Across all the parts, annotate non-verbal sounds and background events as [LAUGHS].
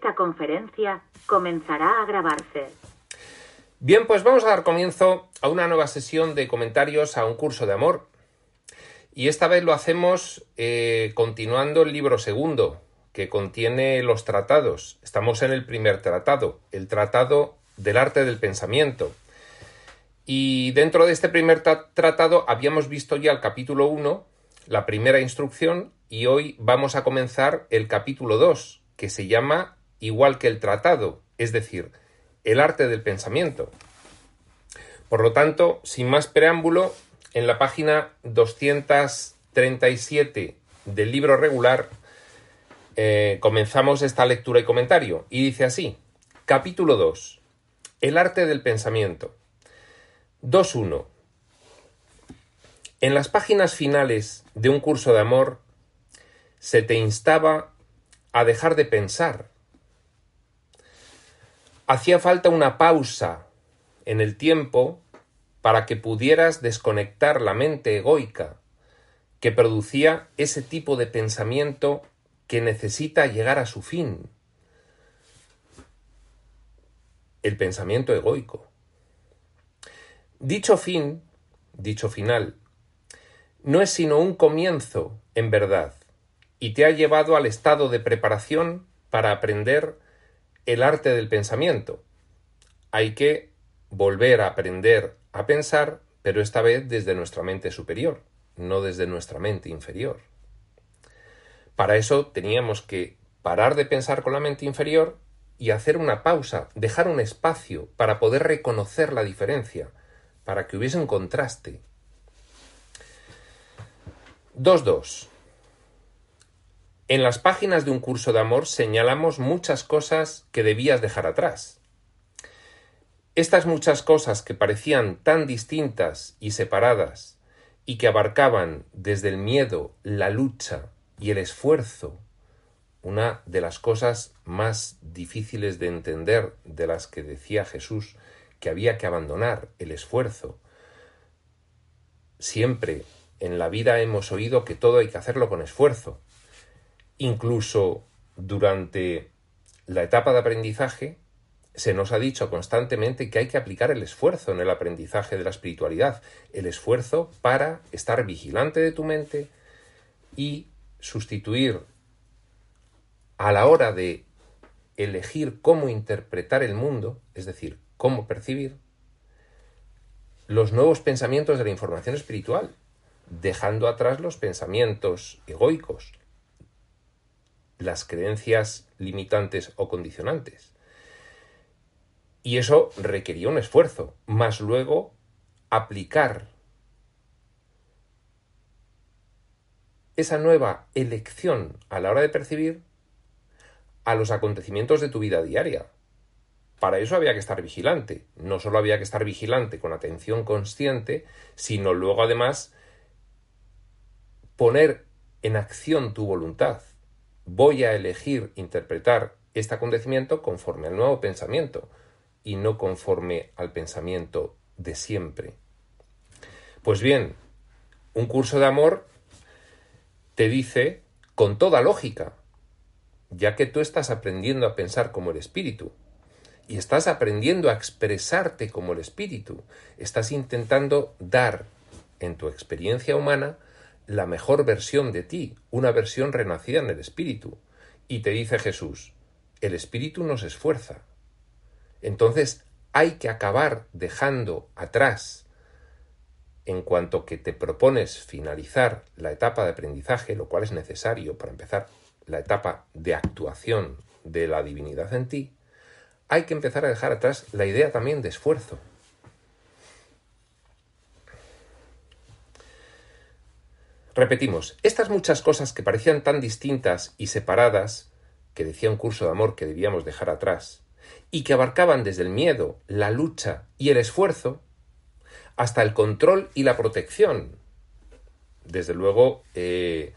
Esta conferencia comenzará a grabarse. Bien, pues vamos a dar comienzo a una nueva sesión de comentarios a un curso de amor. Y esta vez lo hacemos eh, continuando el libro segundo, que contiene los tratados. Estamos en el primer tratado, el tratado del arte del pensamiento. Y dentro de este primer tratado habíamos visto ya el capítulo 1, la primera instrucción, y hoy vamos a comenzar el capítulo 2, que se llama igual que el tratado, es decir, el arte del pensamiento. Por lo tanto, sin más preámbulo, en la página 237 del libro regular eh, comenzamos esta lectura y comentario. Y dice así, capítulo 2, el arte del pensamiento. 2.1. En las páginas finales de un curso de amor se te instaba a dejar de pensar. Hacía falta una pausa en el tiempo para que pudieras desconectar la mente egoica que producía ese tipo de pensamiento que necesita llegar a su fin. El pensamiento egoico. Dicho fin, dicho final, no es sino un comienzo, en verdad, y te ha llevado al estado de preparación para aprender el arte del pensamiento. Hay que volver a aprender a pensar, pero esta vez desde nuestra mente superior, no desde nuestra mente inferior. Para eso teníamos que parar de pensar con la mente inferior y hacer una pausa, dejar un espacio para poder reconocer la diferencia, para que hubiese un contraste. 2.2. En las páginas de un curso de amor señalamos muchas cosas que debías dejar atrás. Estas muchas cosas que parecían tan distintas y separadas y que abarcaban desde el miedo, la lucha, y el esfuerzo, una de las cosas más difíciles de entender de las que decía Jesús que había que abandonar el esfuerzo. Siempre en la vida hemos oído que todo hay que hacerlo con esfuerzo. Incluso durante la etapa de aprendizaje se nos ha dicho constantemente que hay que aplicar el esfuerzo en el aprendizaje de la espiritualidad, el esfuerzo para estar vigilante de tu mente y sustituir a la hora de elegir cómo interpretar el mundo, es decir, cómo percibir, los nuevos pensamientos de la información espiritual, dejando atrás los pensamientos egoicos, las creencias limitantes o condicionantes. Y eso requería un esfuerzo, más luego aplicar esa nueva elección a la hora de percibir a los acontecimientos de tu vida diaria. Para eso había que estar vigilante. No solo había que estar vigilante con atención consciente, sino luego además poner en acción tu voluntad. Voy a elegir interpretar este acontecimiento conforme al nuevo pensamiento y no conforme al pensamiento de siempre. Pues bien, un curso de amor te dice con toda lógica, ya que tú estás aprendiendo a pensar como el espíritu y estás aprendiendo a expresarte como el espíritu, estás intentando dar en tu experiencia humana la mejor versión de ti, una versión renacida en el espíritu. Y te dice Jesús, el espíritu nos esfuerza. Entonces hay que acabar dejando atrás en cuanto que te propones finalizar la etapa de aprendizaje, lo cual es necesario para empezar la etapa de actuación de la divinidad en ti, hay que empezar a dejar atrás la idea también de esfuerzo. Repetimos, estas muchas cosas que parecían tan distintas y separadas, que decía un curso de amor que debíamos dejar atrás, y que abarcaban desde el miedo, la lucha y el esfuerzo, hasta el control y la protección. Desde luego, eh,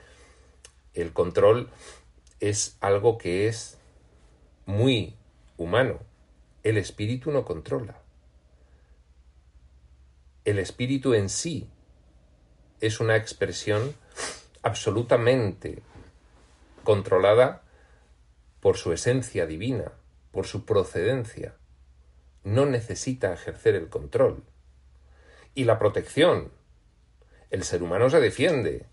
el control es algo que es muy humano. El espíritu no controla. El espíritu en sí es una expresión absolutamente controlada por su esencia divina, por su procedencia, no necesita ejercer el control. Y la protección. El ser humano se defiende.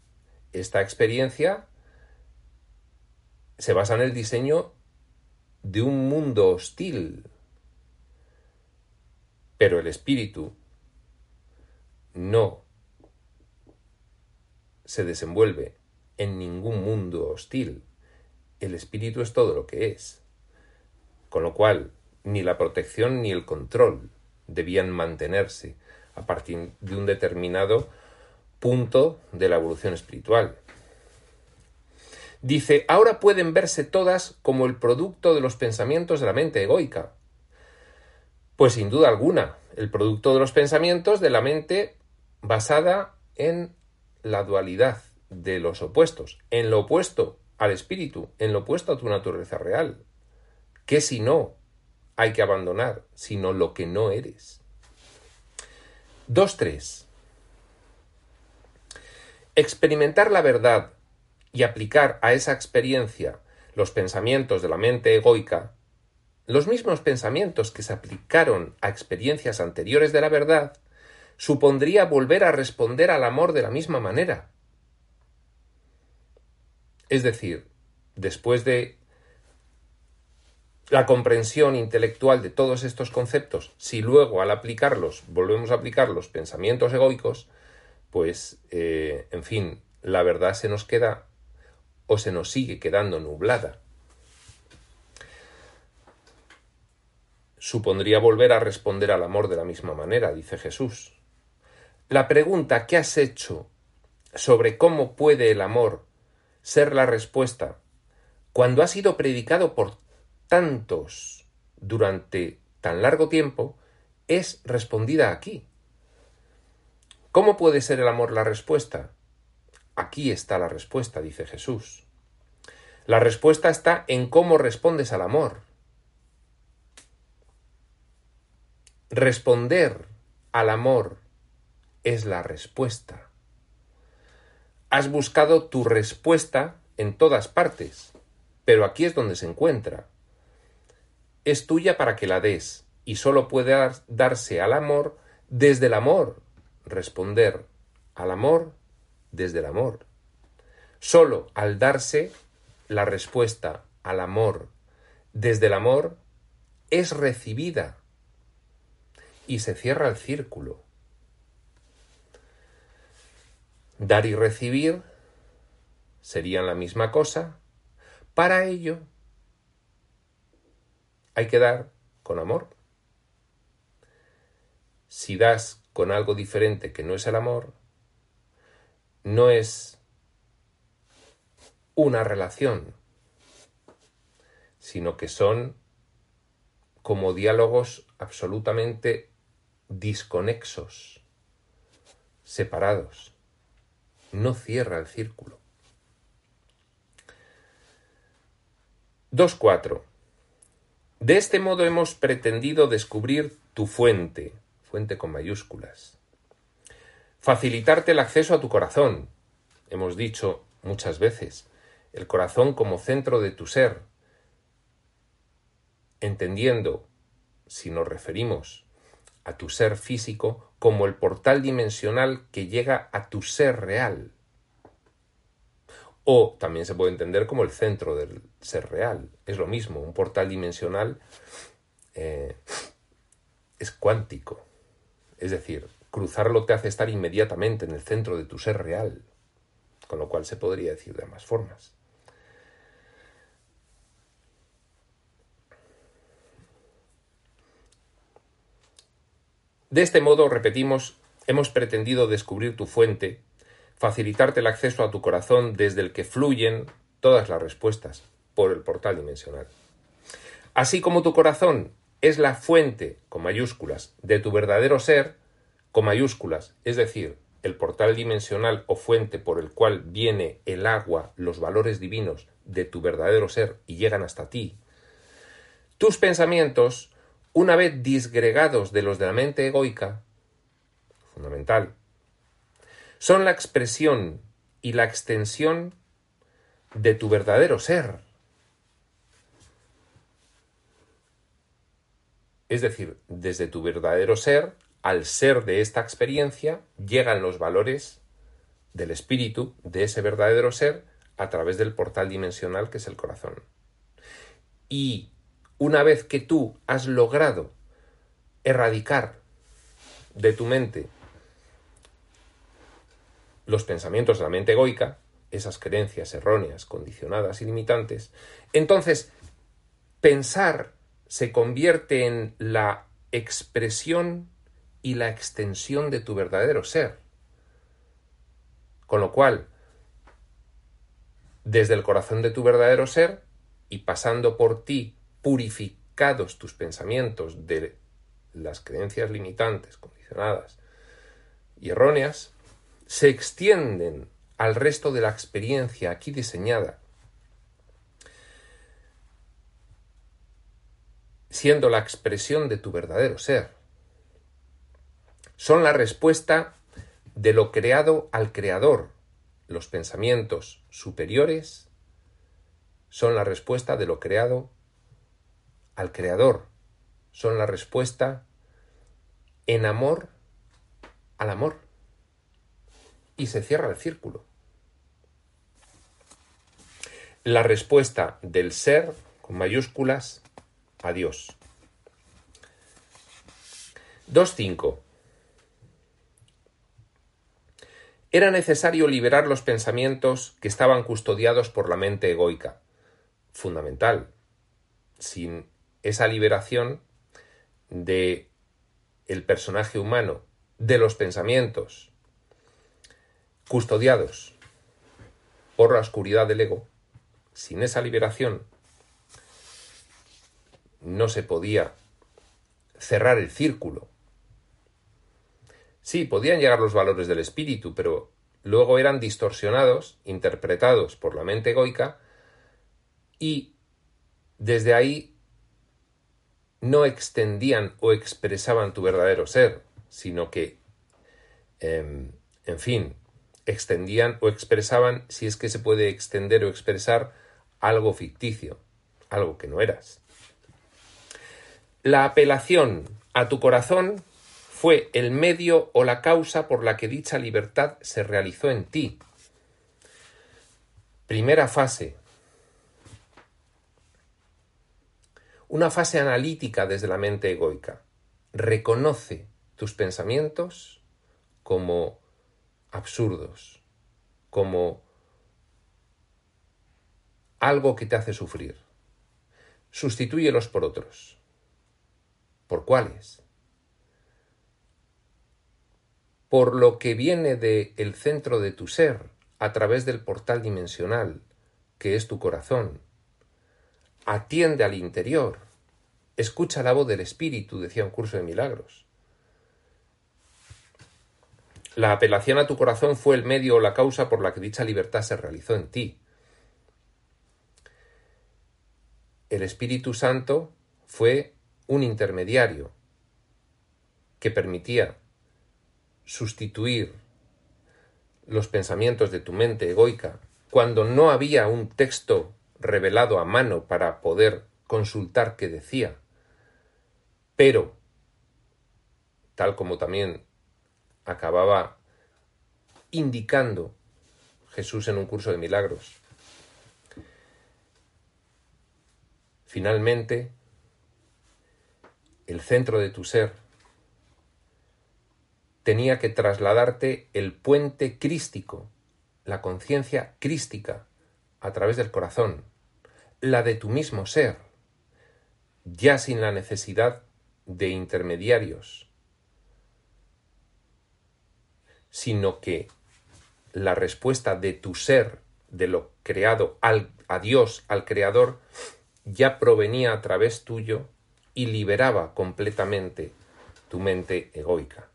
Esta experiencia se basa en el diseño de un mundo hostil. Pero el espíritu no se desenvuelve en ningún mundo hostil. El espíritu es todo lo que es. Con lo cual, ni la protección ni el control debían mantenerse a partir de un determinado punto de la evolución espiritual. Dice, ahora pueden verse todas como el producto de los pensamientos de la mente egoica. Pues sin duda alguna, el producto de los pensamientos de la mente basada en la dualidad de los opuestos, en lo opuesto al espíritu, en lo opuesto a tu naturaleza real. ¿Qué si no hay que abandonar, sino lo que no eres? 2.3. Experimentar la verdad y aplicar a esa experiencia los pensamientos de la mente egoica, los mismos pensamientos que se aplicaron a experiencias anteriores de la verdad, supondría volver a responder al amor de la misma manera. Es decir, después de la comprensión intelectual de todos estos conceptos, si luego al aplicarlos volvemos a aplicar los pensamientos egoicos, pues, eh, en fin, la verdad se nos queda o se nos sigue quedando nublada. Supondría volver a responder al amor de la misma manera, dice Jesús. La pregunta que has hecho sobre cómo puede el amor ser la respuesta cuando ha sido predicado por tantos durante tan largo tiempo es respondida aquí. ¿Cómo puede ser el amor la respuesta? Aquí está la respuesta, dice Jesús. La respuesta está en cómo respondes al amor. Responder al amor es la respuesta. Has buscado tu respuesta en todas partes, pero aquí es donde se encuentra. Es tuya para que la des, y sólo puede darse al amor desde el amor, responder al amor desde el amor. Sólo al darse la respuesta al amor desde el amor es recibida y se cierra el círculo. Dar y recibir serían la misma cosa. Para ello hay que dar con amor. Si das con algo diferente que no es el amor, no es una relación, sino que son como diálogos absolutamente disconexos, separados no cierra el círculo. 2.4. De este modo hemos pretendido descubrir tu fuente, fuente con mayúsculas. Facilitarte el acceso a tu corazón. Hemos dicho muchas veces, el corazón como centro de tu ser, entendiendo, si nos referimos a tu ser físico, como el portal dimensional que llega a tu ser real. O también se puede entender como el centro del ser real. Es lo mismo, un portal dimensional eh, es cuántico. Es decir, cruzarlo te hace estar inmediatamente en el centro de tu ser real, con lo cual se podría decir de ambas formas. De este modo, repetimos, hemos pretendido descubrir tu fuente, facilitarte el acceso a tu corazón desde el que fluyen todas las respuestas por el portal dimensional. Así como tu corazón es la fuente, con mayúsculas, de tu verdadero ser, con mayúsculas, es decir, el portal dimensional o fuente por el cual viene el agua, los valores divinos de tu verdadero ser y llegan hasta ti, tus pensamientos una vez disgregados de los de la mente egoica, fundamental, son la expresión y la extensión de tu verdadero ser. Es decir, desde tu verdadero ser, al ser de esta experiencia, llegan los valores del espíritu, de ese verdadero ser, a través del portal dimensional que es el corazón. Y una vez que tú has logrado erradicar de tu mente los pensamientos de la mente egoica, esas creencias erróneas, condicionadas y limitantes, entonces pensar se convierte en la expresión y la extensión de tu verdadero ser. Con lo cual, desde el corazón de tu verdadero ser y pasando por ti, purificados tus pensamientos de las creencias limitantes, condicionadas y erróneas, se extienden al resto de la experiencia aquí diseñada, siendo la expresión de tu verdadero ser. Son la respuesta de lo creado al creador. Los pensamientos superiores son la respuesta de lo creado al creador. Son la respuesta en amor al amor. Y se cierra el círculo la respuesta del ser, con mayúsculas, a Dios. 2.5. Era necesario liberar los pensamientos que estaban custodiados por la mente egoica. Fundamental. Sin esa liberación de el personaje humano, de los pensamientos custodiados por la oscuridad del ego, sin esa liberación no se podía cerrar el círculo. Sí, podían llegar los valores del espíritu, pero luego eran distorsionados, interpretados por la mente egoica, y desde ahí no extendían o expresaban tu verdadero ser, sino que, em, en fin, extendían o expresaban, si es que se puede extender o expresar, algo ficticio, algo que no eras. La apelación a tu corazón fue el medio o la causa por la que dicha libertad se realizó en ti. Primera fase. Una fase analítica desde la mente egoica. Reconoce tus pensamientos como absurdos, como algo que te hace sufrir. Sustitúyelos por otros. ¿Por cuáles? Por lo que viene del el centro de tu ser, a través del portal dimensional, que es tu corazón. Atiende al interior. Escucha la voz del Espíritu, decía un curso de milagros. La apelación a tu corazón fue el medio o la causa por la que dicha libertad se realizó en ti. el Espíritu Santo fue un intermediario que permitía sustituir los pensamientos de tu mente egoica cuando no había un texto revelado a mano para poder consultar qué decía. Pero, tal como también acababa indicando Jesús en un curso de milagros, Finalmente, el centro de tu ser tenía que trasladarte el puente crístico, la conciencia crística, a través del corazón, la de tu mismo ser, ya sin la necesidad de intermediarios, sino que la respuesta de tu ser, de lo creado a Dios, al Creador, ya provenía a través tuyo y liberaba completamente tu mente egoica.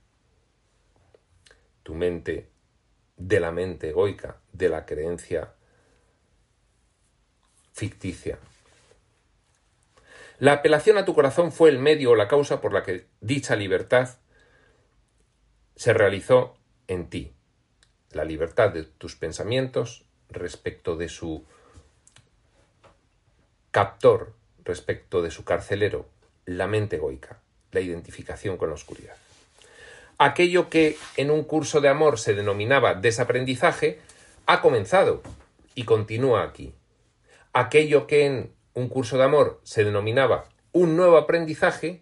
Tu mente de la mente egoica, de la creencia ficticia. La apelación a tu corazón fue el medio o la causa por la que dicha libertad se realizó en ti. La libertad de tus pensamientos respecto de su captor respecto de su carcelero, la mente egoica. la identificación con la oscuridad. Aquello que en un curso de amor se denominaba desaprendizaje ha comenzado y continúa aquí. Aquello que en un curso de amor se denominaba un nuevo aprendizaje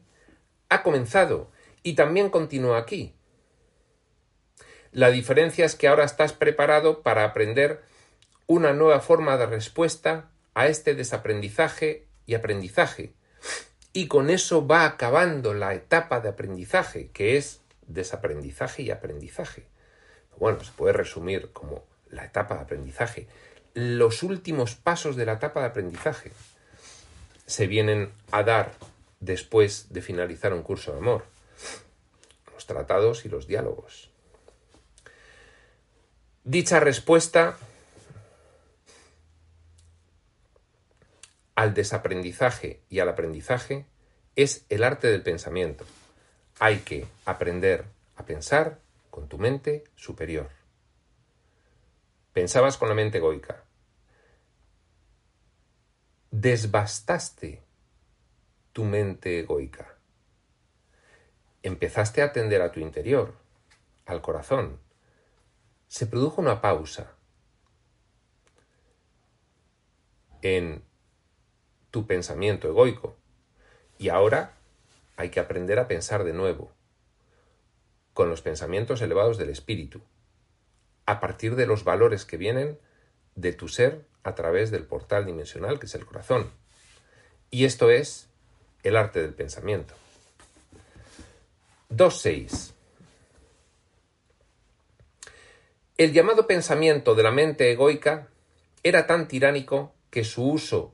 ha comenzado y también continúa aquí. La diferencia es que ahora estás preparado para aprender una nueva forma de respuesta a este desaprendizaje y aprendizaje. Y con eso va acabando la etapa de aprendizaje, que es desaprendizaje y aprendizaje. Bueno, se puede resumir como la etapa de aprendizaje. Los últimos pasos de la etapa de aprendizaje se vienen a dar después de finalizar un curso de amor. Los tratados y los diálogos. Dicha respuesta al desaprendizaje y al aprendizaje es el arte del pensamiento. Hay que aprender a pensar con tu mente superior. Pensabas con la mente egoica. Desbastaste tu mente egoica. Empezaste a atender a tu interior, al corazón. Se produjo una pausa en tu pensamiento egoico. Y ahora hay que aprender a pensar de nuevo, con los pensamientos elevados del espíritu, a partir de los valores que vienen de tu ser a través del portal dimensional que es el corazón. Y esto es el arte del pensamiento. 2.6. El llamado pensamiento de la mente egoica era tan tiránico que su uso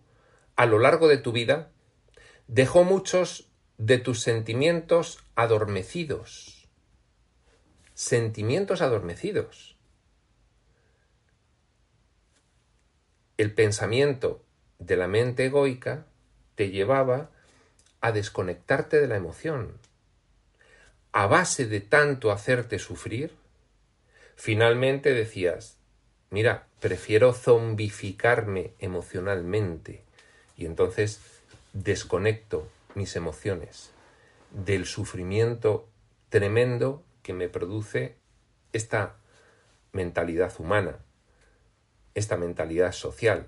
a lo largo de tu vida dejó muchos de tus sentimientos adormecidos. Sentimientos adormecidos. El pensamiento de la mente egoica te llevaba a desconectarte de la emoción. A base de tanto hacerte sufrir, finalmente decías, mira, prefiero zombificarme emocionalmente y entonces desconecto mis emociones del sufrimiento tremendo que me produce esta mentalidad humana, esta mentalidad social.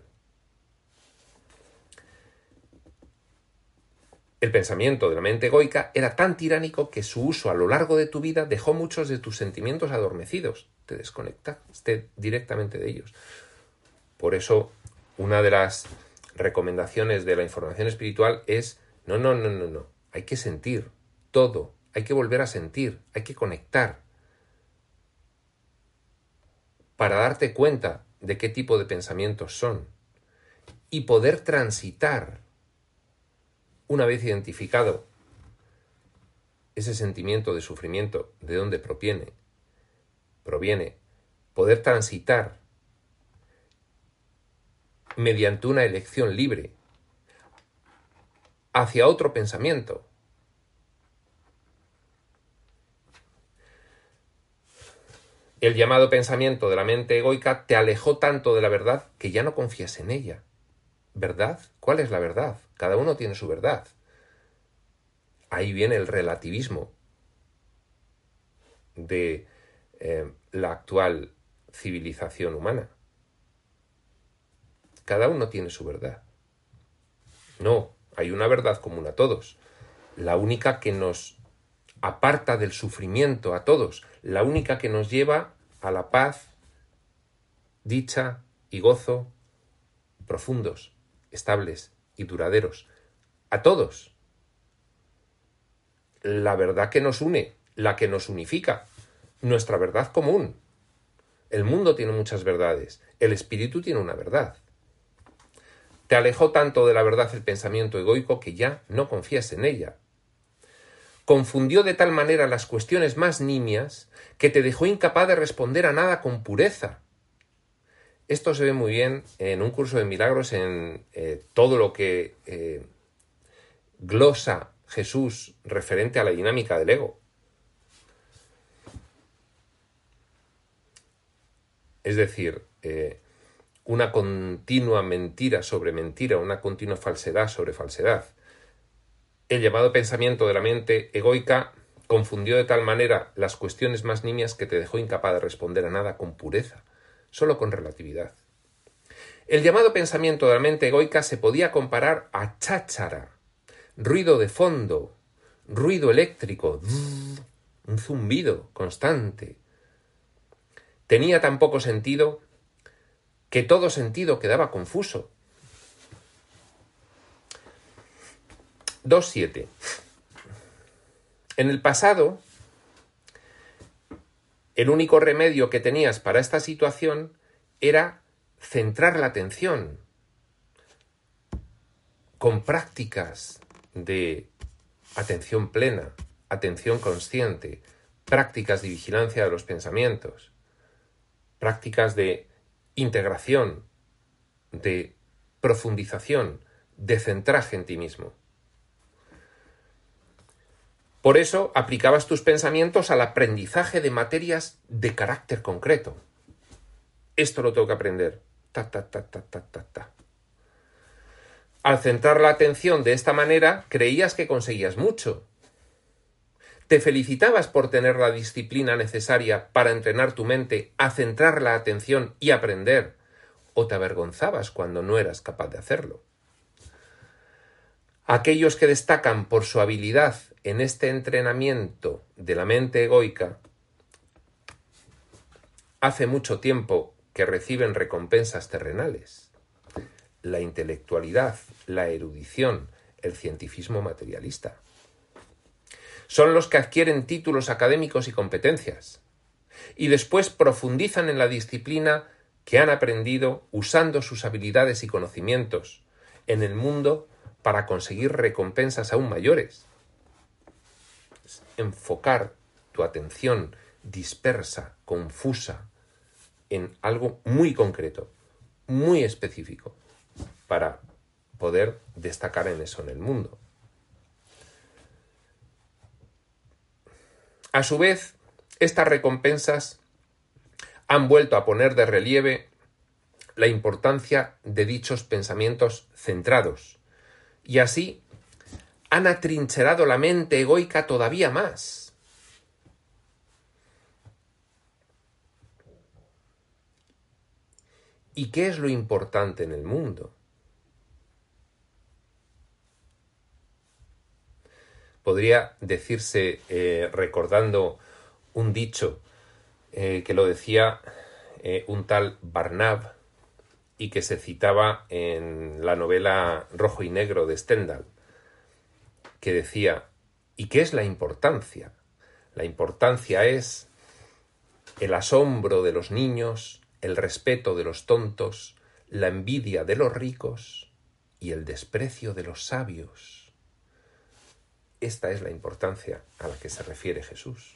El pensamiento de la mente egoica era tan tiránico que su uso a lo largo de tu vida dejó muchos de tus sentimientos adormecidos, te desconectaste directamente de ellos. Por eso, una de las recomendaciones de la información espiritual es no, no, no, no, no. Hay que sentir todo, hay que volver a sentir, hay que conectar para darte cuenta de qué tipo de pensamientos son y poder transitar una vez identificado ese sentimiento de sufrimiento, de dónde proviene, proviene, poder transitar mediante una elección libre hacia otro pensamiento. El llamado pensamiento de la mente egoica te alejó tanto de la verdad que ya no confías en ella. ¿Verdad? ¿Cuál es la verdad? Cada uno tiene su verdad. Ahí viene el relativismo de eh, la actual civilización humana. Cada uno tiene su verdad. No, hay una verdad común a todos, la única que nos aparta del sufrimiento a todos, la única que nos lleva a la paz, dicha y gozo profundos, estables y duraderos, a todos. La verdad que nos une, la que nos unifica, nuestra verdad común. El mundo tiene muchas verdades, el espíritu tiene una verdad. Te alejó tanto de la verdad el pensamiento egoico que ya no confías en ella. Confundió de tal manera las cuestiones más nimias que te dejó incapaz de responder a nada con pureza. Esto se ve muy bien en un curso de milagros, en eh, todo lo que eh, glosa Jesús referente a la dinámica del ego. Es decir, eh, una continua mentira sobre mentira, una continua falsedad sobre falsedad. El llamado pensamiento de la mente egoica confundió de tal manera las cuestiones más nimias que te dejó incapaz de responder a nada con pureza, solo con relatividad. El llamado pensamiento de la mente egoica se podía comparar a cháchara, ruido de fondo, ruido eléctrico, un zumbido constante. Tenía tan poco sentido que todo sentido quedaba confuso. 2.7. En el pasado, el único remedio que tenías para esta situación era centrar la atención con prácticas de atención plena, atención consciente, prácticas de vigilancia de los pensamientos, prácticas de integración, de profundización, de centraje en ti mismo. Por eso aplicabas tus pensamientos al aprendizaje de materias de carácter concreto. Esto lo tengo que aprender. Ta, ta, ta, ta, ta, ta, ta. Al centrar la atención de esta manera, creías que conseguías mucho. Te felicitabas por tener la disciplina necesaria para entrenar tu mente a centrar la atención y aprender, o te avergonzabas cuando no eras capaz de hacerlo. Aquellos que destacan por su habilidad en este entrenamiento de la mente egoica, hace mucho tiempo que reciben recompensas terrenales. La intelectualidad, la erudición, el cientifismo materialista. Son los que adquieren títulos académicos y competencias, y después profundizan en la disciplina que han aprendido usando sus habilidades y conocimientos en el mundo para conseguir recompensas aún mayores enfocar tu atención dispersa, confusa, en algo muy concreto, muy específico, para poder destacar en eso en el mundo. A su vez, estas recompensas han vuelto a poner de relieve la importancia de dichos pensamientos centrados, y así han atrincherado la mente egoica todavía más. ¿Y qué es lo importante en el mundo? Podría decirse, eh, recordando un dicho eh, que lo decía eh, un tal Barnab y que se citaba en la novela Rojo y Negro de Stendhal que decía, ¿y qué es la importancia? La importancia es el asombro de los niños, el respeto de los tontos, la envidia de los ricos y el desprecio de los sabios. Esta es la importancia a la que se refiere Jesús.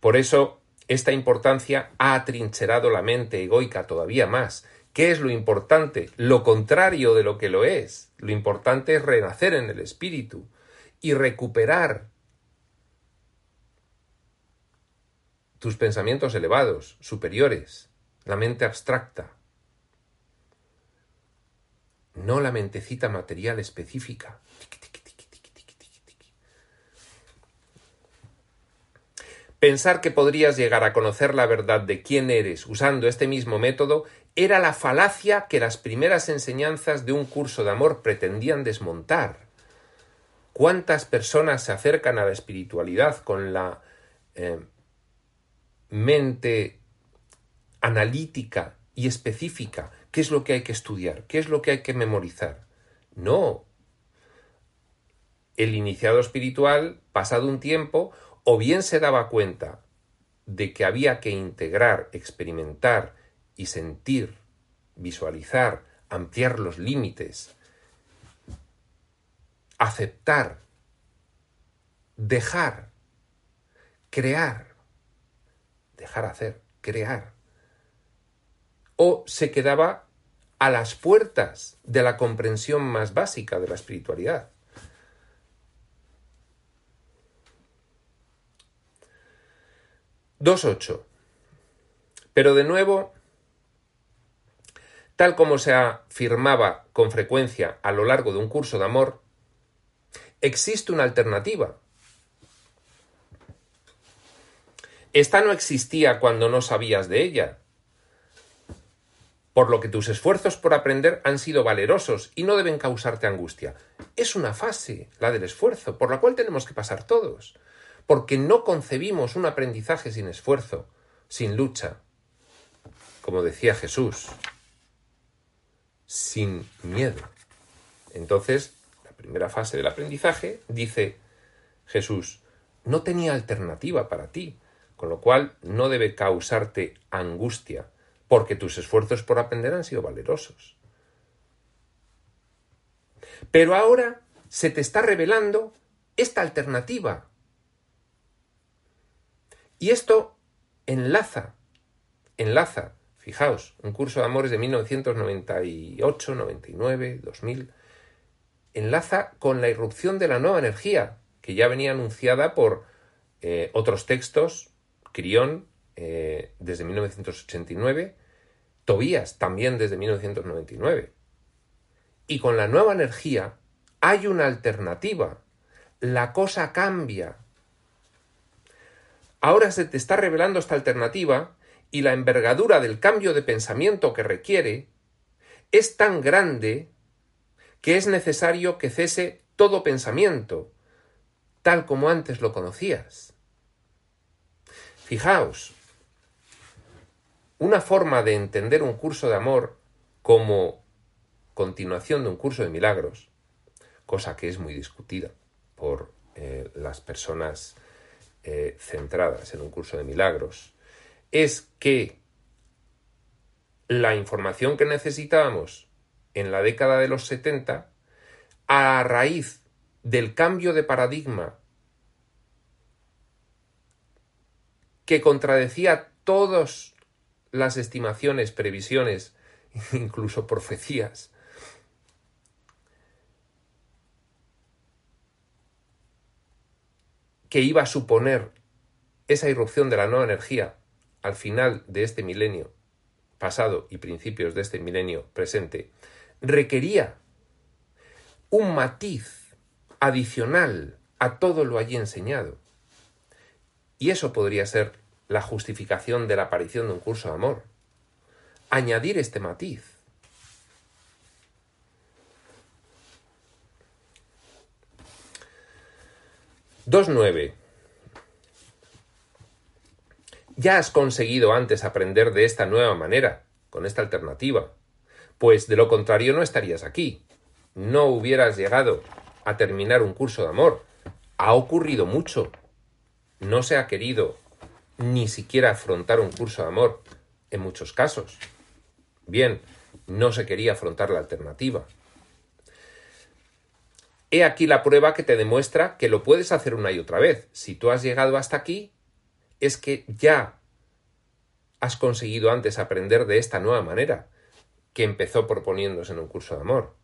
Por eso esta importancia ha atrincherado la mente egoica todavía más. ¿Qué es lo importante? Lo contrario de lo que lo es. Lo importante es renacer en el espíritu y recuperar tus pensamientos elevados, superiores, la mente abstracta, no la mentecita material específica. Pensar que podrías llegar a conocer la verdad de quién eres usando este mismo método era la falacia que las primeras enseñanzas de un curso de amor pretendían desmontar. ¿Cuántas personas se acercan a la espiritualidad con la eh, mente analítica y específica? ¿Qué es lo que hay que estudiar? ¿Qué es lo que hay que memorizar? No. El iniciado espiritual, pasado un tiempo, o bien se daba cuenta de que había que integrar, experimentar y sentir, visualizar, ampliar los límites, aceptar, dejar, crear, dejar hacer, crear, o se quedaba a las puertas de la comprensión más básica de la espiritualidad. 2.8. Pero de nuevo, tal como se afirmaba con frecuencia a lo largo de un curso de amor, existe una alternativa. Esta no existía cuando no sabías de ella, por lo que tus esfuerzos por aprender han sido valerosos y no deben causarte angustia. Es una fase, la del esfuerzo, por la cual tenemos que pasar todos, porque no concebimos un aprendizaje sin esfuerzo, sin lucha, como decía Jesús, sin miedo. Entonces, la primera fase del aprendizaje, dice Jesús, no tenía alternativa para ti, con lo cual no debe causarte angustia, porque tus esfuerzos por aprender han sido valerosos. Pero ahora se te está revelando esta alternativa. Y esto enlaza, enlaza, fijaos, un curso de amores de 1998, 99, 2000, enlaza con la irrupción de la nueva energía, que ya venía anunciada por eh, otros textos, Crión, eh, desde 1989, Tobías también desde 1999. Y con la nueva energía hay una alternativa. La cosa cambia. Ahora se te está revelando esta alternativa y la envergadura del cambio de pensamiento que requiere es tan grande que es necesario que cese todo pensamiento, tal como antes lo conocías. Fijaos, una forma de entender un curso de amor como continuación de un curso de milagros, cosa que es muy discutida por eh, las personas eh, centradas en un curso de milagros, es que la información que necesitábamos en la década de los 70, a raíz del cambio de paradigma que contradecía todas las estimaciones, previsiones, [LAUGHS] incluso profecías. Que iba a suponer esa irrupción de la nueva energía al final de este milenio pasado y principios de este milenio presente, requería un matiz adicional a todo lo allí enseñado. Y eso podría ser la justificación de la aparición de un curso de amor. Añadir este matiz. Dos nueve. Ya has conseguido antes aprender de esta nueva manera, con esta alternativa, pues de lo contrario no estarías aquí. No hubieras llegado a terminar un curso de amor. Ha ocurrido mucho, no se ha querido ni siquiera afrontar un curso de amor en muchos casos. Bien, no se quería afrontar la alternativa. He aquí la prueba que te demuestra que lo puedes hacer una y otra vez. Si tú has llegado hasta aquí, es que ya has conseguido antes aprender de esta nueva manera que empezó proponiéndose en un curso de amor.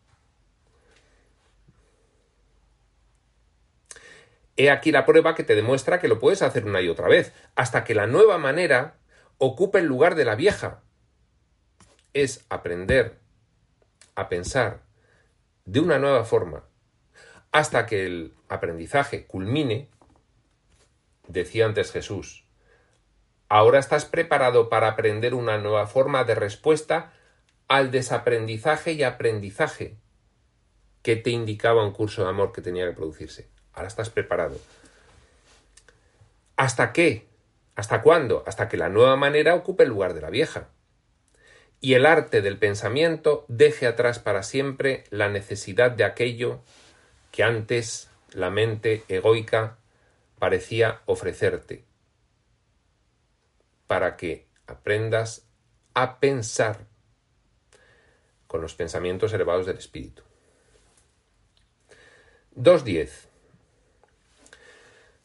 He aquí la prueba que te demuestra que lo puedes hacer una y otra vez, hasta que la nueva manera ocupe el lugar de la vieja. Es aprender a pensar de una nueva forma, hasta que el aprendizaje culmine, decía antes Jesús, ahora estás preparado para aprender una nueva forma de respuesta al desaprendizaje y aprendizaje que te indicaba un curso de amor que tenía que producirse. Ahora estás preparado. ¿Hasta qué? ¿Hasta cuándo? Hasta que la nueva manera ocupe el lugar de la vieja. Y el arte del pensamiento deje atrás para siempre la necesidad de aquello que antes la mente egoica parecía ofrecerte, para que aprendas a pensar con los pensamientos elevados del espíritu. 2.10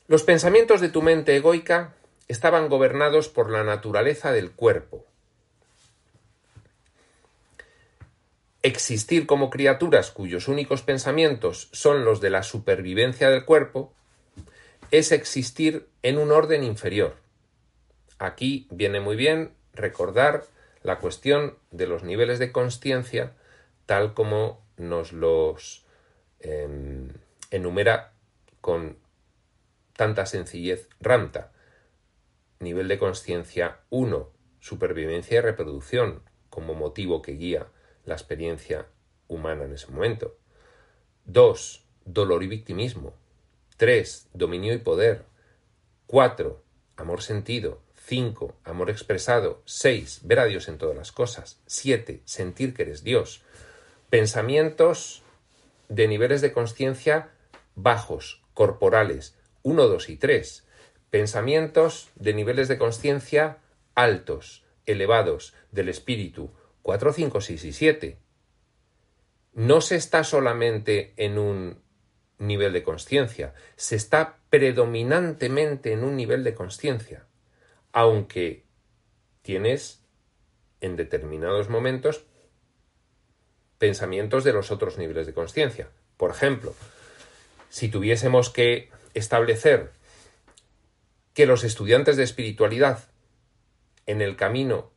los pensamientos de tu mente egoica estaban gobernados por la naturaleza del cuerpo. Existir como criaturas cuyos únicos pensamientos son los de la supervivencia del cuerpo es existir en un orden inferior. Aquí viene muy bien recordar la cuestión de los niveles de consciencia tal como nos los em, enumera con tanta sencillez Ramta. Nivel de conciencia 1, supervivencia y reproducción como motivo que guía la experiencia humana en ese momento. 2. Dolor y victimismo. 3. Dominio y poder. 4. Amor sentido. 5. Amor expresado. 6. Ver a Dios en todas las cosas. 7. Sentir que eres Dios. Pensamientos de niveles de conciencia bajos, corporales. 1, 2 y 3. Pensamientos de niveles de conciencia altos, elevados, del espíritu. 4, 5, 6 y 7. No se está solamente en un nivel de conciencia, se está predominantemente en un nivel de conciencia, aunque tienes en determinados momentos pensamientos de los otros niveles de conciencia. Por ejemplo, si tuviésemos que establecer que los estudiantes de espiritualidad en el camino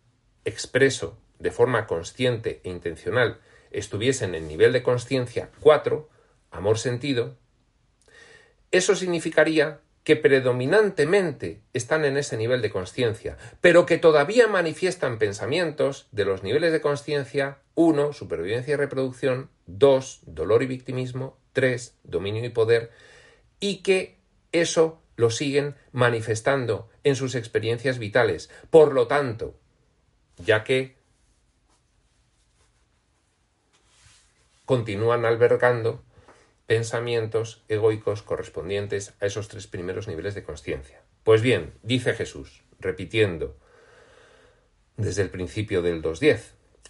expreso de forma consciente e intencional estuviesen en nivel de conciencia 4, amor sentido, eso significaría que predominantemente están en ese nivel de conciencia, pero que todavía manifiestan pensamientos de los niveles de conciencia 1, supervivencia y reproducción, 2, dolor y victimismo, 3, dominio y poder, y que eso lo siguen manifestando en sus experiencias vitales. Por lo tanto, ya que continúan albergando pensamientos egoicos correspondientes a esos tres primeros niveles de conciencia. Pues bien, dice Jesús, repitiendo desde el principio del 2.10,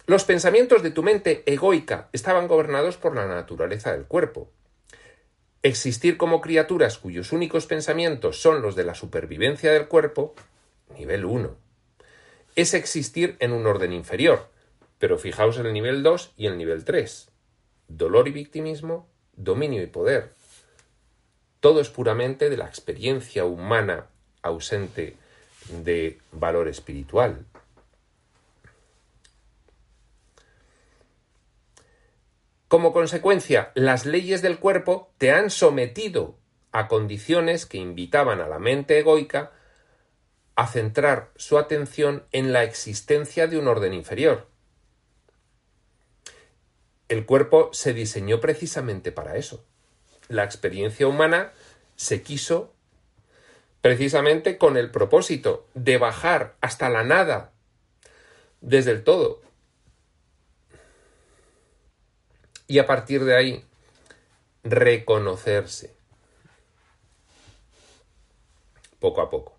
los pensamientos de tu mente egoica estaban gobernados por la naturaleza del cuerpo. Existir como criaturas cuyos únicos pensamientos son los de la supervivencia del cuerpo, nivel 1. Es existir en un orden inferior, pero fijaos en el nivel 2 y el nivel 3 dolor y victimismo, dominio y poder. Todo es puramente de la experiencia humana ausente de valor espiritual. Como consecuencia, las leyes del cuerpo te han sometido a condiciones que invitaban a la mente egoica a centrar su atención en la existencia de un orden inferior, el cuerpo se diseñó precisamente para eso. La experiencia humana se quiso precisamente con el propósito de bajar hasta la nada desde el todo. Y a partir de ahí, reconocerse poco a poco.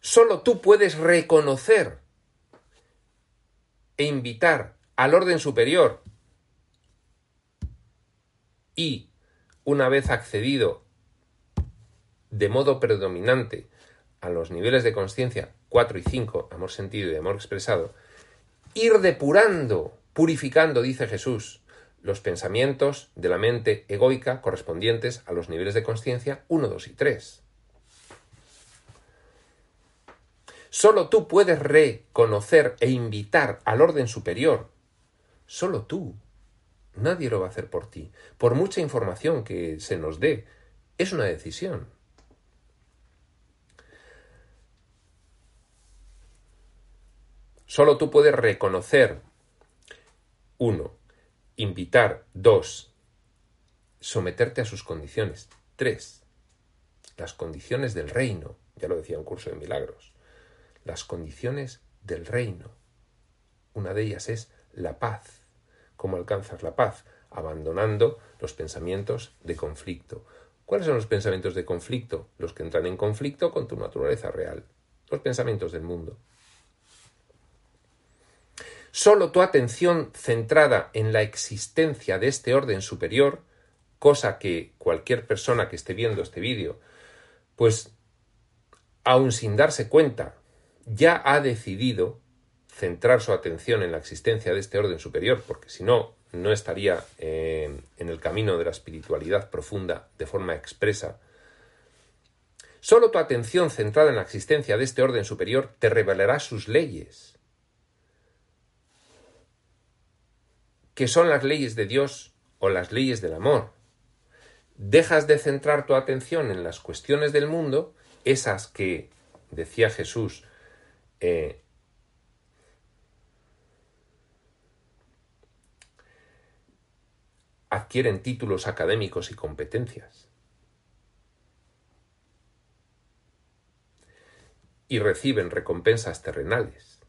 Solo tú puedes reconocer e invitar al orden superior y, una vez accedido de modo predominante a los niveles de conciencia 4 y 5, amor sentido y amor expresado, ir depurando, purificando, dice Jesús, los pensamientos de la mente egoica correspondientes a los niveles de conciencia 1, 2 y 3. Solo tú puedes reconocer e invitar al orden superior. Solo tú. Nadie lo va a hacer por ti. Por mucha información que se nos dé, es una decisión. Solo tú puedes reconocer, uno, invitar, dos, someterte a sus condiciones, tres, las condiciones del reino, ya lo decía un curso de milagros las condiciones del reino. Una de ellas es la paz. ¿Cómo alcanzas la paz? Abandonando los pensamientos de conflicto. ¿Cuáles son los pensamientos de conflicto? Los que entran en conflicto con tu naturaleza real. Los pensamientos del mundo. Solo tu atención centrada en la existencia de este orden superior, cosa que cualquier persona que esté viendo este vídeo, pues aun sin darse cuenta, ya ha decidido centrar su atención en la existencia de este orden superior, porque si no, no estaría eh, en el camino de la espiritualidad profunda de forma expresa, Solo tu atención centrada en la existencia de este orden superior te revelará sus leyes, que son las leyes de Dios o las leyes del amor. Dejas de centrar tu atención en las cuestiones del mundo, esas que, decía Jesús, eh, adquieren títulos académicos y competencias. Y reciben recompensas terrenales.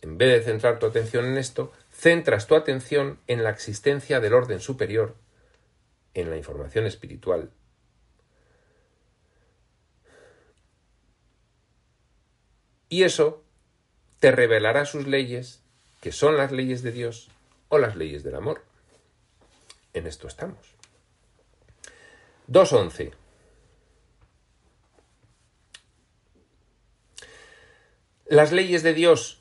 En vez de centrar tu atención en esto, centras tu atención en la existencia del orden superior, en la información espiritual. Y eso te revelará sus leyes, que son las leyes de Dios o las leyes del amor. En esto estamos. 2.11. Las leyes de Dios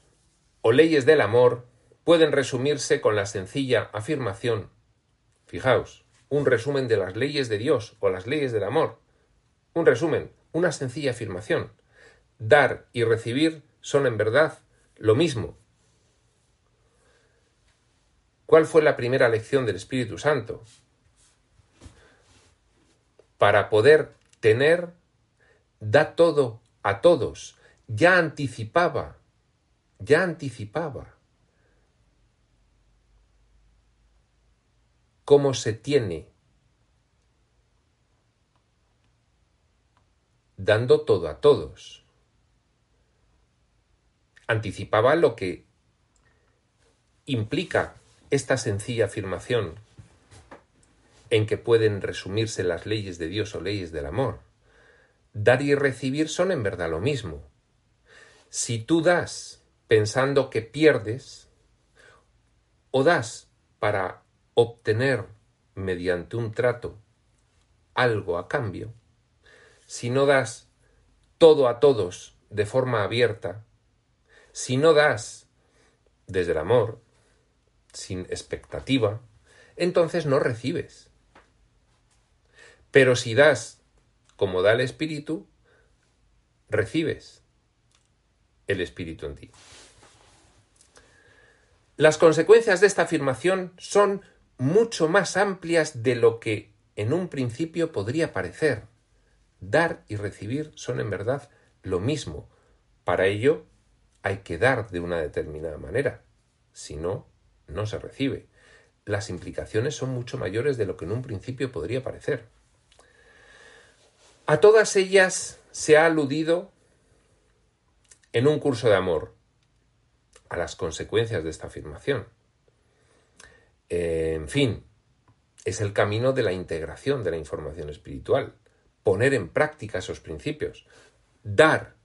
o leyes del amor pueden resumirse con la sencilla afirmación, fijaos, un resumen de las leyes de Dios o las leyes del amor. Un resumen, una sencilla afirmación. Dar y recibir son en verdad lo mismo. ¿Cuál fue la primera lección del Espíritu Santo? Para poder tener, da todo a todos. Ya anticipaba, ya anticipaba cómo se tiene, dando todo a todos. Anticipaba lo que implica esta sencilla afirmación en que pueden resumirse las leyes de Dios o leyes del amor. Dar y recibir son en verdad lo mismo. Si tú das pensando que pierdes, o das para obtener mediante un trato algo a cambio, si no das todo a todos de forma abierta, si no das desde el amor, sin expectativa, entonces no recibes. Pero si das como da el Espíritu, recibes el Espíritu en ti. Las consecuencias de esta afirmación son mucho más amplias de lo que en un principio podría parecer. Dar y recibir son en verdad lo mismo. Para ello hay que dar de una determinada manera. Si no, no se recibe. Las implicaciones son mucho mayores de lo que en un principio podría parecer. A todas ellas se ha aludido en un curso de amor a las consecuencias de esta afirmación. En fin, es el camino de la integración de la información espiritual, poner en práctica esos principios, dar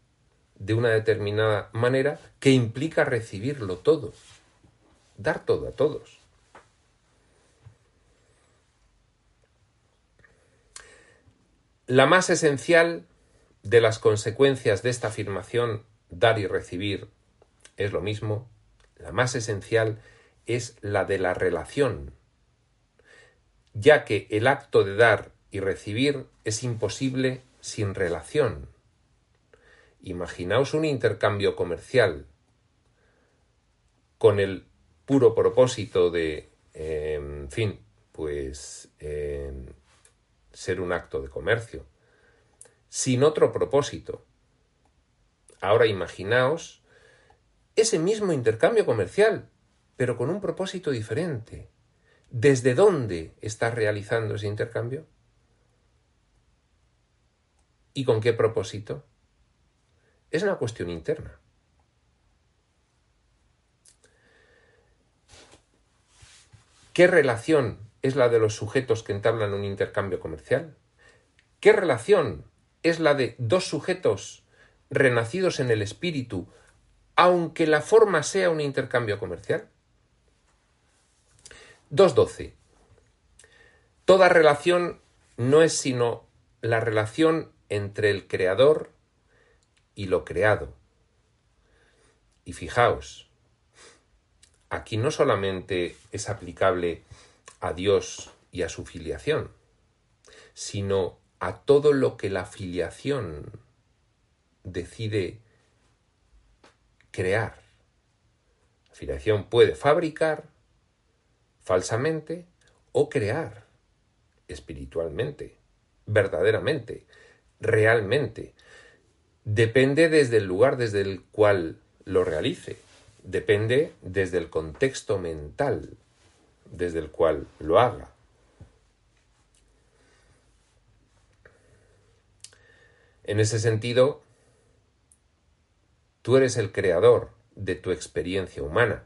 de una determinada manera que implica recibirlo todo, dar todo a todos. La más esencial de las consecuencias de esta afirmación, dar y recibir es lo mismo, la más esencial es la de la relación, ya que el acto de dar y recibir es imposible sin relación. Imaginaos un intercambio comercial con el puro propósito de, en fin, pues em, ser un acto de comercio, sin otro propósito. Ahora imaginaos ese mismo intercambio comercial, pero con un propósito diferente. ¿Desde dónde estás realizando ese intercambio? ¿Y con qué propósito? Es una cuestión interna. ¿Qué relación es la de los sujetos que entablan un intercambio comercial? ¿Qué relación es la de dos sujetos renacidos en el espíritu, aunque la forma sea un intercambio comercial? 2.12. Toda relación no es sino la relación entre el creador y lo creado. Y fijaos, aquí no solamente es aplicable a Dios y a su filiación, sino a todo lo que la filiación decide crear. La filiación puede fabricar falsamente o crear espiritualmente, verdaderamente, realmente. Depende desde el lugar desde el cual lo realice, depende desde el contexto mental desde el cual lo haga. En ese sentido, tú eres el creador de tu experiencia humana,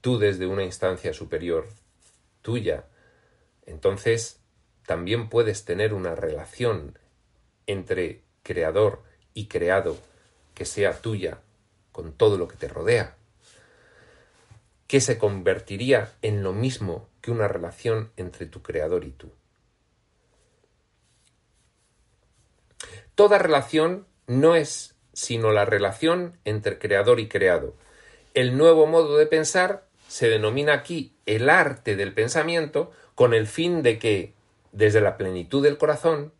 tú desde una instancia superior tuya. Entonces, también puedes tener una relación entre creador y creado que sea tuya con todo lo que te rodea, que se convertiría en lo mismo que una relación entre tu creador y tú. Toda relación no es sino la relación entre creador y creado. El nuevo modo de pensar se denomina aquí el arte del pensamiento con el fin de que, desde la plenitud del corazón,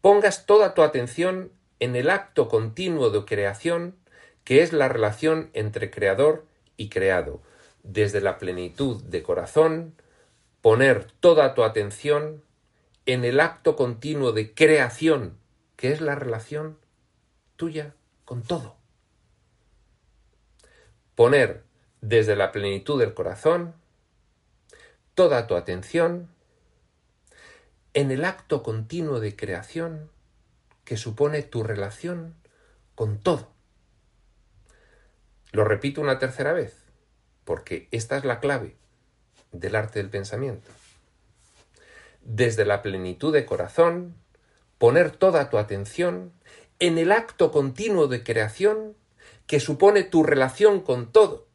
pongas toda tu atención en el acto continuo de creación que es la relación entre creador y creado. Desde la plenitud de corazón, poner toda tu atención en el acto continuo de creación que es la relación tuya con todo. Poner desde la plenitud del corazón toda tu atención en el acto continuo de creación que supone tu relación con todo. Lo repito una tercera vez, porque esta es la clave del arte del pensamiento. Desde la plenitud de corazón, poner toda tu atención en el acto continuo de creación que supone tu relación con todo.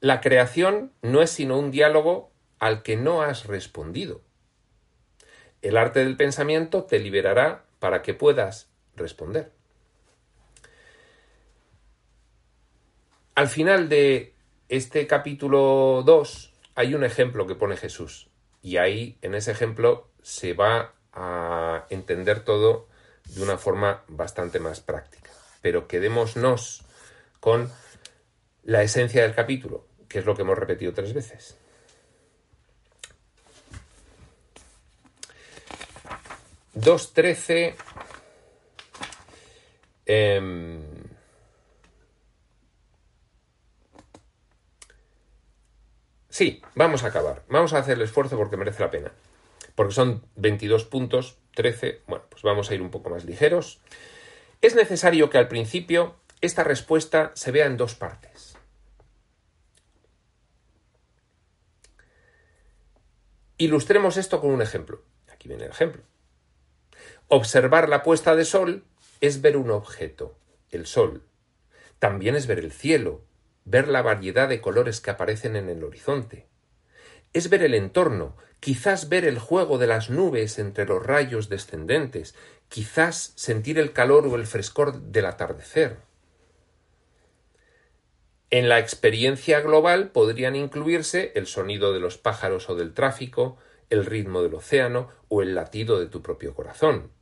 La creación no es sino un diálogo al que no has respondido. El arte del pensamiento te liberará para que puedas responder. Al final de este capítulo 2 hay un ejemplo que pone Jesús. Y ahí, en ese ejemplo, se va a entender todo de una forma bastante más práctica. Pero quedémonos con la esencia del capítulo, que es lo que hemos repetido tres veces. Dos trece. Em, Sí, vamos a acabar. Vamos a hacer el esfuerzo porque merece la pena. Porque son 22 puntos, 13. Bueno, pues vamos a ir un poco más ligeros. Es necesario que al principio esta respuesta se vea en dos partes. Ilustremos esto con un ejemplo. Aquí viene el ejemplo. Observar la puesta de sol es ver un objeto, el sol. También es ver el cielo, ver la variedad de colores que aparecen en el horizonte. Es ver el entorno, quizás ver el juego de las nubes entre los rayos descendentes, quizás sentir el calor o el frescor del atardecer. En la experiencia global podrían incluirse el sonido de los pájaros o del tráfico, el ritmo del océano o el latido de tu propio corazón.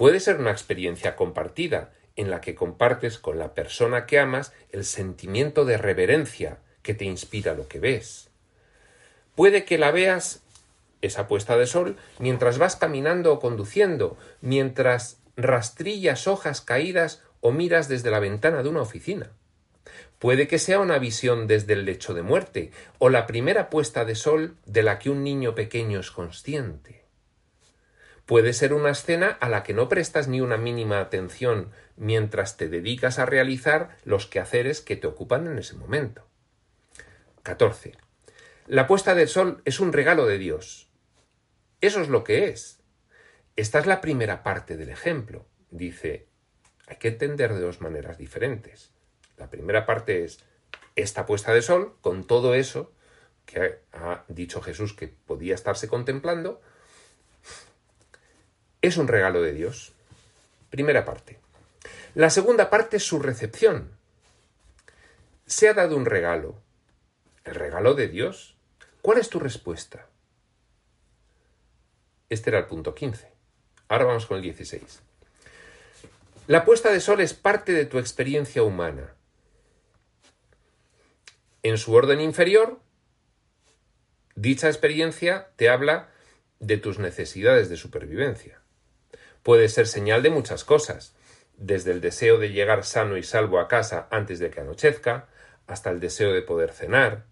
Puede ser una experiencia compartida, en la que compartes con la persona que amas el sentimiento de reverencia que te inspira lo que ves. Puede que la veas, esa puesta de sol, mientras vas caminando o conduciendo, mientras rastrillas hojas caídas o miras desde la ventana de una oficina. Puede que sea una visión desde el lecho de muerte, o la primera puesta de sol de la que un niño pequeño es consciente. Puede ser una escena a la que no prestas ni una mínima atención mientras te dedicas a realizar los quehaceres que te ocupan en ese momento. 14. La puesta del sol es un regalo de Dios. Eso es lo que es. Esta es la primera parte del ejemplo. Dice, hay que entender de dos maneras diferentes. La primera parte es esta puesta de sol, con todo eso que ha dicho Jesús que podía estarse contemplando, es un regalo de Dios. Primera parte. La segunda parte es su recepción. Se ha dado un regalo. ¿El regalo de Dios? ¿Cuál es tu respuesta? Este era el punto 15. Ahora vamos con el 16. La puesta de sol es parte de tu experiencia humana. En su orden inferior, dicha experiencia te habla de tus necesidades de supervivencia. Puede ser señal de muchas cosas, desde el deseo de llegar sano y salvo a casa antes de que anochezca, hasta el deseo de poder cenar.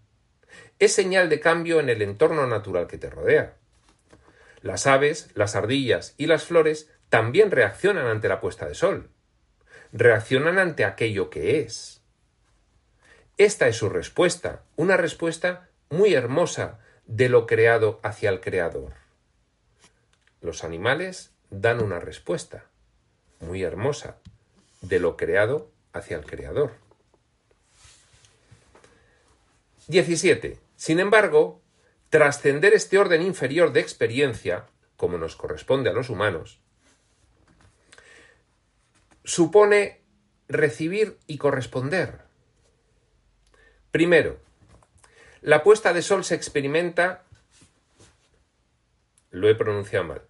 Es señal de cambio en el entorno natural que te rodea. Las aves, las ardillas y las flores también reaccionan ante la puesta de sol. Reaccionan ante aquello que es. Esta es su respuesta, una respuesta muy hermosa de lo creado hacia el Creador. Los animales dan una respuesta muy hermosa de lo creado hacia el Creador. 17. Sin embargo, trascender este orden inferior de experiencia, como nos corresponde a los humanos, supone recibir y corresponder. Primero, la puesta de sol se experimenta. Lo he pronunciado mal.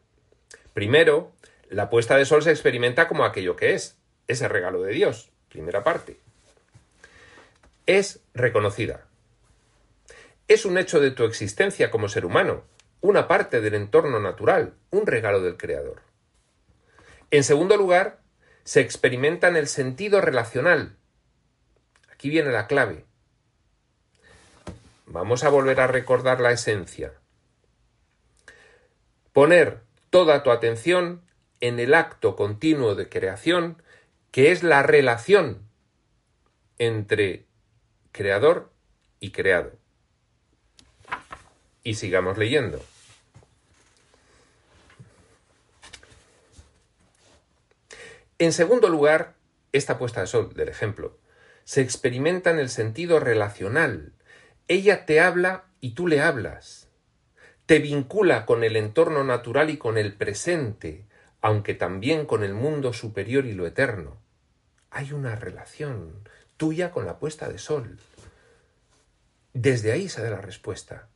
Primero, la puesta de sol se experimenta como aquello que es, ese regalo de Dios, primera parte. Es reconocida. Es un hecho de tu existencia como ser humano, una parte del entorno natural, un regalo del Creador. En segundo lugar, se experimenta en el sentido relacional. Aquí viene la clave. Vamos a volver a recordar la esencia. Poner toda tu atención en el acto continuo de creación, que es la relación entre creador y creado. Y sigamos leyendo. En segundo lugar, esta puesta de sol del ejemplo se experimenta en el sentido relacional. Ella te habla y tú le hablas. Te vincula con el entorno natural y con el presente, aunque también con el mundo superior y lo eterno. Hay una relación tuya con la puesta de sol. Desde ahí sale la respuesta.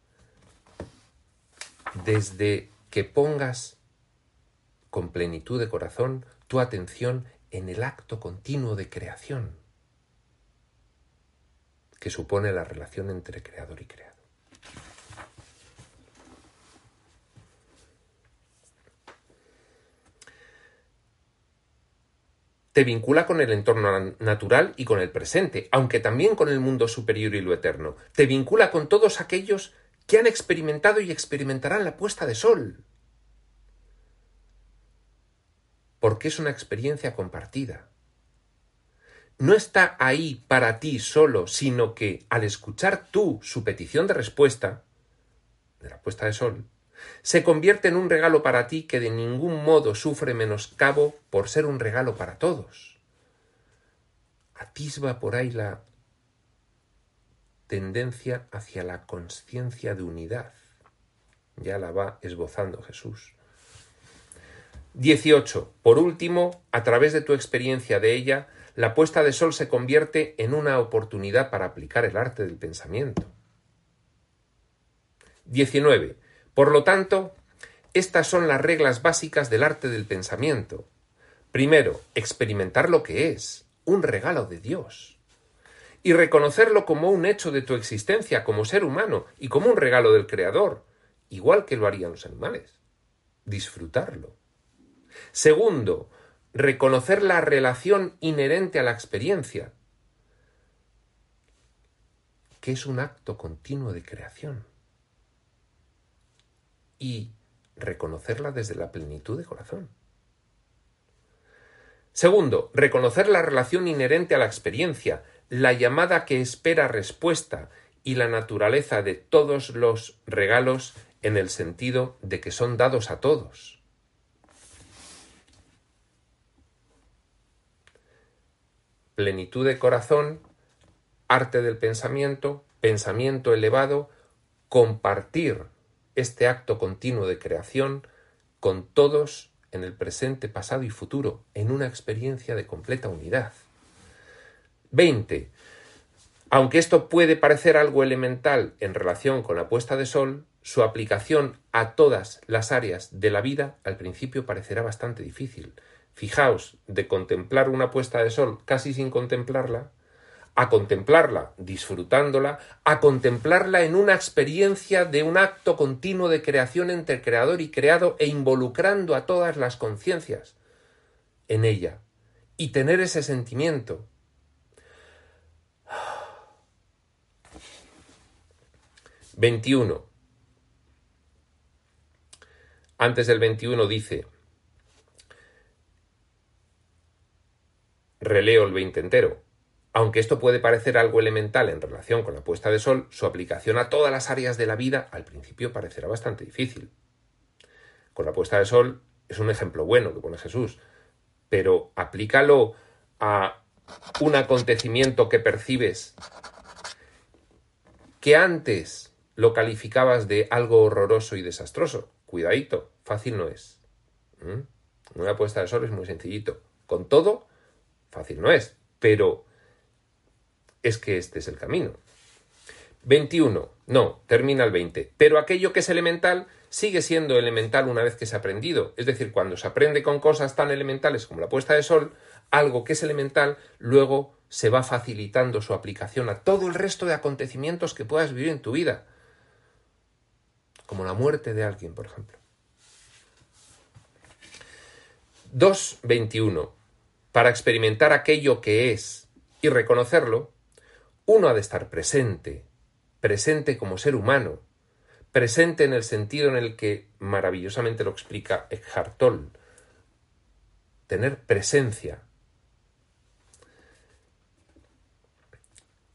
Desde que pongas con plenitud de corazón tu atención en el acto continuo de creación que supone la relación entre creador y creado. Te vincula con el entorno natural y con el presente, aunque también con el mundo superior y lo eterno. Te vincula con todos aquellos que han experimentado y experimentarán la puesta de sol. Porque es una experiencia compartida. No está ahí para ti solo, sino que al escuchar tú su petición de respuesta, de la puesta de sol, se convierte en un regalo para ti que de ningún modo sufre menoscabo por ser un regalo para todos. Atisba por ahí la tendencia hacia la conciencia de unidad. Ya la va esbozando Jesús. 18. Por último, a través de tu experiencia de ella, la puesta de sol se convierte en una oportunidad para aplicar el arte del pensamiento. 19. Por lo tanto, estas son las reglas básicas del arte del pensamiento. Primero, experimentar lo que es, un regalo de Dios. Y reconocerlo como un hecho de tu existencia como ser humano y como un regalo del Creador, igual que lo harían los animales. Disfrutarlo. Segundo, reconocer la relación inherente a la experiencia, que es un acto continuo de creación y reconocerla desde la plenitud de corazón. Segundo, reconocer la relación inherente a la experiencia, la llamada que espera respuesta y la naturaleza de todos los regalos en el sentido de que son dados a todos. Plenitud de corazón, arte del pensamiento, pensamiento elevado, compartir este acto continuo de creación con todos en el presente, pasado y futuro, en una experiencia de completa unidad. 20. Aunque esto puede parecer algo elemental en relación con la puesta de sol, su aplicación a todas las áreas de la vida al principio parecerá bastante difícil. Fijaos, de contemplar una puesta de sol casi sin contemplarla, a contemplarla disfrutándola, a contemplarla en una experiencia de un acto continuo de creación entre creador y creado e involucrando a todas las conciencias en ella y tener ese sentimiento. Veintiuno. Antes del 21 dice, releo el 20 entero, aunque esto puede parecer algo elemental en relación con la puesta de sol, su aplicación a todas las áreas de la vida al principio parecerá bastante difícil. Con la puesta de sol es un ejemplo bueno que pone Jesús, pero aplícalo a un acontecimiento que percibes que antes lo calificabas de algo horroroso y desastroso. Cuidadito, fácil no es. ¿Mm? Una puesta de sol es muy sencillito. Con todo, fácil no es, pero es que este es el camino. 21. No, termina el 20. Pero aquello que es elemental sigue siendo elemental una vez que se ha aprendido. Es decir, cuando se aprende con cosas tan elementales como la puesta de sol, algo que es elemental luego se va facilitando su aplicación a todo el resto de acontecimientos que puedas vivir en tu vida. Como la muerte de alguien, por ejemplo. 2.21. Para experimentar aquello que es y reconocerlo, uno ha de estar presente, presente como ser humano, presente en el sentido en el que maravillosamente lo explica Eckhart Tolle, tener presencia,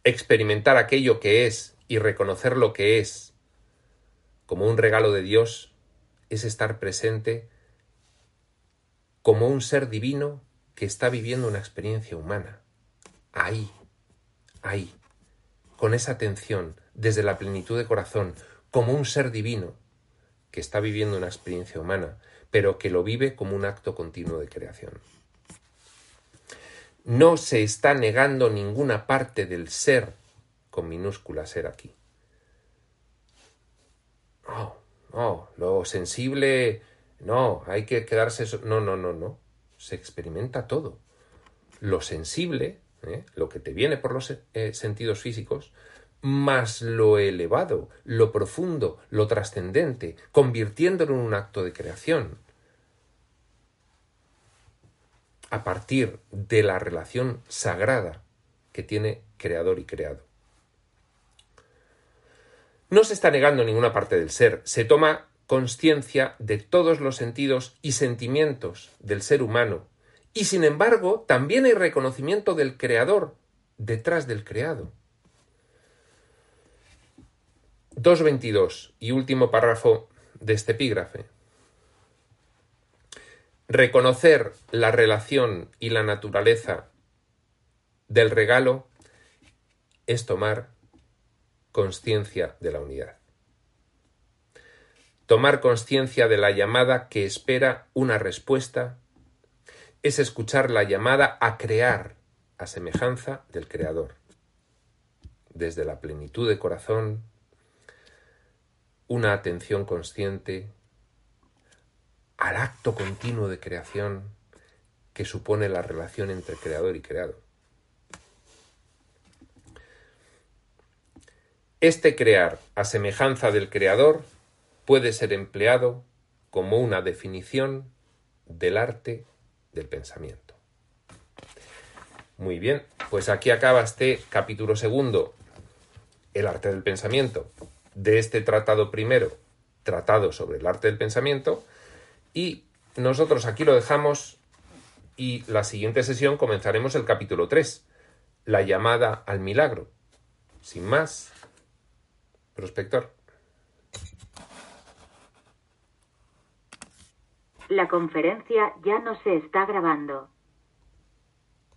experimentar aquello que es y reconocer lo que es como un regalo de Dios es estar presente como un ser divino que está viviendo una experiencia humana. Ahí, ahí, con esa atención, desde la plenitud de corazón, como un ser divino que está viviendo una experiencia humana, pero que lo vive como un acto continuo de creación. No se está negando ninguna parte del ser, con minúscula ser aquí. Oh, oh, lo sensible no, hay que quedarse. No, no, no, no. Se experimenta todo. Lo sensible, ¿eh? lo que te viene por los eh, sentidos físicos, más lo elevado, lo profundo, lo trascendente, convirtiéndolo en un acto de creación. A partir de la relación sagrada que tiene creador y creado. No se está negando ninguna parte del ser, se toma conciencia de todos los sentidos y sentimientos del ser humano, y sin embargo también hay reconocimiento del creador detrás del creado. 2.22 y último párrafo de este epígrafe. Reconocer la relación y la naturaleza del regalo es tomar conciencia de la unidad. Tomar conciencia de la llamada que espera una respuesta es escuchar la llamada a crear a semejanza del Creador. Desde la plenitud de corazón, una atención consciente al acto continuo de creación que supone la relación entre creador y creado. Este crear a semejanza del creador puede ser empleado como una definición del arte del pensamiento. Muy bien, pues aquí acaba este capítulo segundo, el arte del pensamiento, de este tratado primero, tratado sobre el arte del pensamiento, y nosotros aquí lo dejamos y la siguiente sesión comenzaremos el capítulo 3, la llamada al milagro. Sin más, prospector. La conferencia ya no se está grabando.